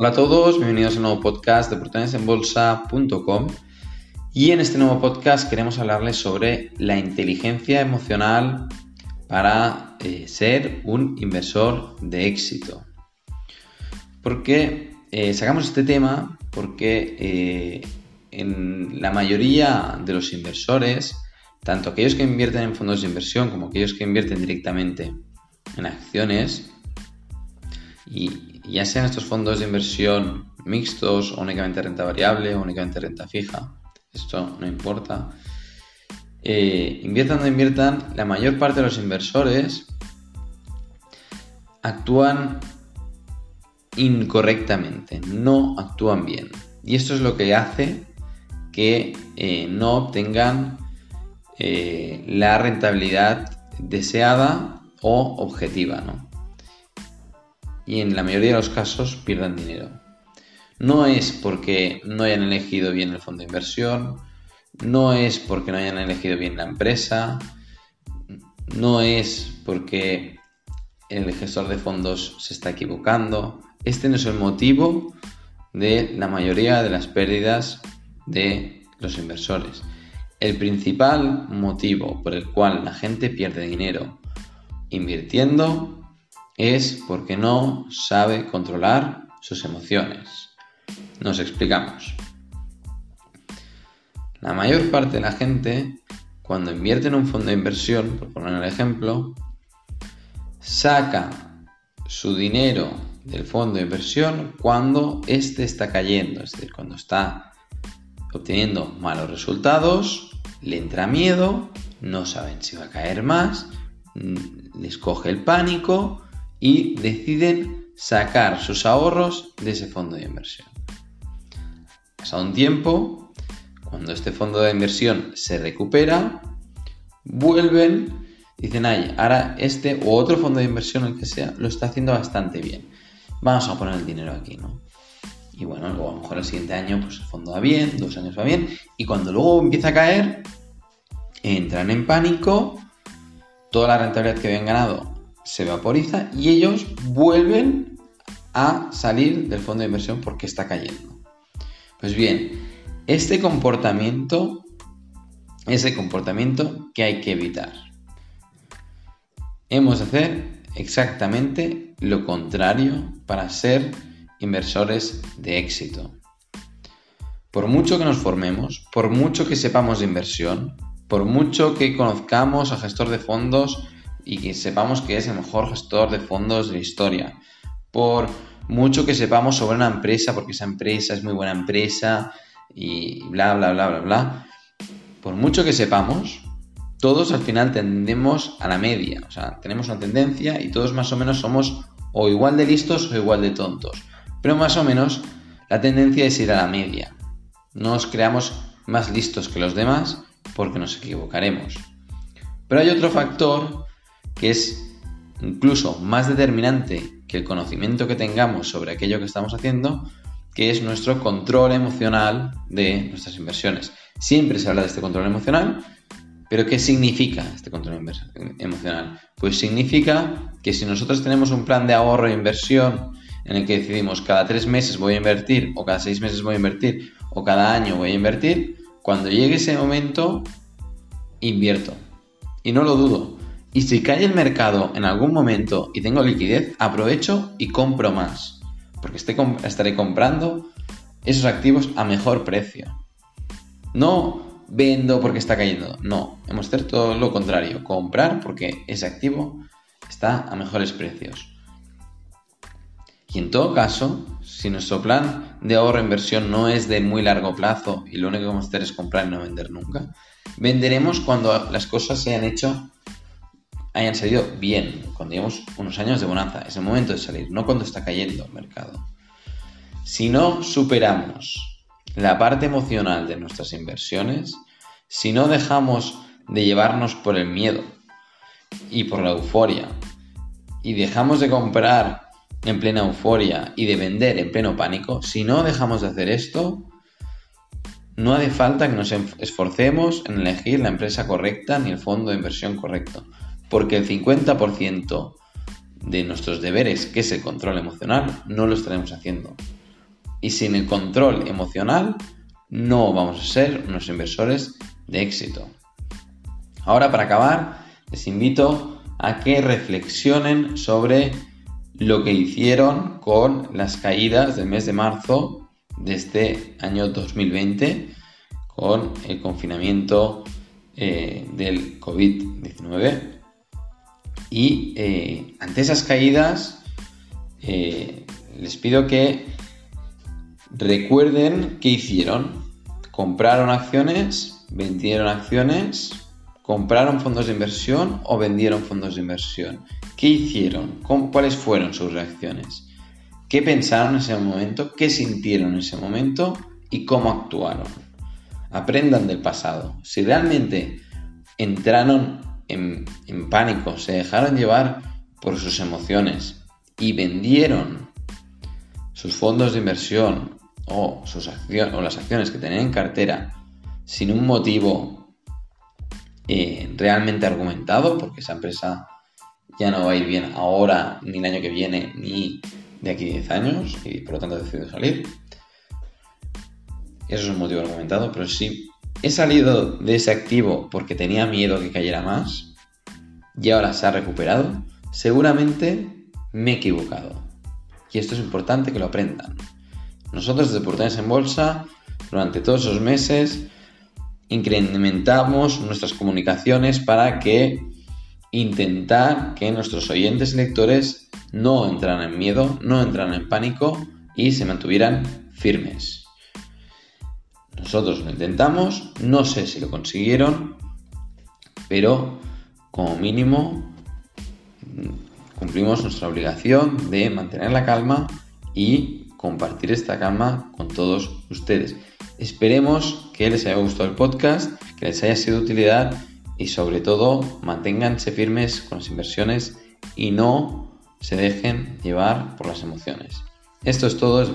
Hola a todos, bienvenidos a nuevo podcast de oportunidadesenbolsa.com y en este nuevo podcast queremos hablarles sobre la inteligencia emocional para eh, ser un inversor de éxito. Porque eh, sacamos este tema porque eh, en la mayoría de los inversores, tanto aquellos que invierten en fondos de inversión como aquellos que invierten directamente en acciones, y ya sean estos fondos de inversión mixtos o únicamente renta variable o únicamente renta fija, esto no importa. Eh, inviertan donde inviertan, la mayor parte de los inversores actúan incorrectamente, no actúan bien. Y esto es lo que hace que eh, no obtengan eh, la rentabilidad deseada o objetiva. ¿no? Y en la mayoría de los casos pierdan dinero. No es porque no hayan elegido bien el fondo de inversión, no es porque no hayan elegido bien la empresa, no es porque el gestor de fondos se está equivocando. Este no es el motivo de la mayoría de las pérdidas de los inversores. El principal motivo por el cual la gente pierde dinero invirtiendo es porque no sabe controlar sus emociones. Nos explicamos. La mayor parte de la gente, cuando invierte en un fondo de inversión, por poner el ejemplo, saca su dinero del fondo de inversión cuando éste está cayendo, es decir, cuando está obteniendo malos resultados, le entra miedo, no saben si va a caer más, les coge el pánico y deciden sacar sus ahorros de ese fondo de inversión. Pasado un tiempo, cuando este fondo de inversión se recupera, vuelven, dicen, ay, ahora este u otro fondo de inversión, el que sea, lo está haciendo bastante bien. Vamos a poner el dinero aquí, ¿no? Y bueno, luego a lo mejor el siguiente año, pues el fondo va bien, dos años va bien, y cuando luego empieza a caer, entran en pánico, toda la rentabilidad que habían ganado se vaporiza y ellos vuelven a salir del fondo de inversión porque está cayendo. Pues bien, este comportamiento es el comportamiento que hay que evitar. Hemos de hacer exactamente lo contrario para ser inversores de éxito. Por mucho que nos formemos, por mucho que sepamos de inversión, por mucho que conozcamos a gestor de fondos y que sepamos que es el mejor gestor de fondos de la historia. Por mucho que sepamos sobre una empresa, porque esa empresa es muy buena empresa y bla, bla, bla, bla, bla. Por mucho que sepamos, todos al final tendemos a la media. O sea, tenemos una tendencia y todos más o menos somos o igual de listos o igual de tontos. Pero más o menos la tendencia es ir a la media. No nos creamos más listos que los demás porque nos equivocaremos. Pero hay otro factor que es incluso más determinante que el conocimiento que tengamos sobre aquello que estamos haciendo, que es nuestro control emocional de nuestras inversiones. Siempre se habla de este control emocional, pero ¿qué significa este control emocional? Pues significa que si nosotros tenemos un plan de ahorro e inversión en el que decidimos cada tres meses voy a invertir, o cada seis meses voy a invertir, o cada año voy a invertir, cuando llegue ese momento, invierto. Y no lo dudo, y si cae el mercado en algún momento y tengo liquidez, aprovecho y compro más. Porque estaré comprando esos activos a mejor precio. No vendo porque está cayendo. No, hemos de hacer todo lo contrario. Comprar porque ese activo está a mejores precios. Y en todo caso, si nuestro plan de ahorro e inversión no es de muy largo plazo y lo único que vamos a hacer es comprar y no vender nunca, venderemos cuando las cosas se han hecho hayan salido bien, cuando llevamos unos años de bonanza. Es el momento de salir, no cuando está cayendo el mercado. Si no superamos la parte emocional de nuestras inversiones, si no dejamos de llevarnos por el miedo y por la euforia, y dejamos de comprar en plena euforia y de vender en pleno pánico, si no dejamos de hacer esto, no hace falta que nos esforcemos en elegir la empresa correcta ni el fondo de inversión correcto porque el 50% de nuestros deberes, que es el control emocional, no lo estaremos haciendo. Y sin el control emocional no vamos a ser unos inversores de éxito. Ahora para acabar, les invito a que reflexionen sobre lo que hicieron con las caídas del mes de marzo de este año 2020 con el confinamiento eh, del COVID-19. Y eh, ante esas caídas, eh, les pido que recuerden qué hicieron. Compraron acciones, vendieron acciones, compraron fondos de inversión o vendieron fondos de inversión. ¿Qué hicieron? ¿Cuáles fueron sus reacciones? ¿Qué pensaron en ese momento? ¿Qué sintieron en ese momento? ¿Y cómo actuaron? Aprendan del pasado. Si realmente entraron en, pánico, se dejaron llevar por sus emociones y vendieron sus fondos de inversión o, sus acciones, o las acciones que tenían en cartera sin un motivo eh, realmente argumentado, porque esa empresa ya no va a ir bien ahora, ni el año que viene, ni de aquí a 10 años, y por lo tanto decidido salir. Eso es un motivo argumentado, pero si he salido de ese activo porque tenía miedo que cayera más y ahora se ha recuperado, seguramente me he equivocado. Y esto es importante que lo aprendan. Nosotros desde Portales en Bolsa, durante todos esos meses, incrementamos nuestras comunicaciones para que intentar que nuestros oyentes y lectores no entraran en miedo, no entraran en pánico y se mantuvieran firmes. Nosotros lo intentamos, no sé si lo consiguieron, pero como mínimo cumplimos nuestra obligación de mantener la calma y compartir esta calma con todos ustedes. Esperemos que les haya gustado el podcast, que les haya sido de utilidad y sobre todo manténganse firmes con las inversiones y no se dejen llevar por las emociones. Esto es todo desde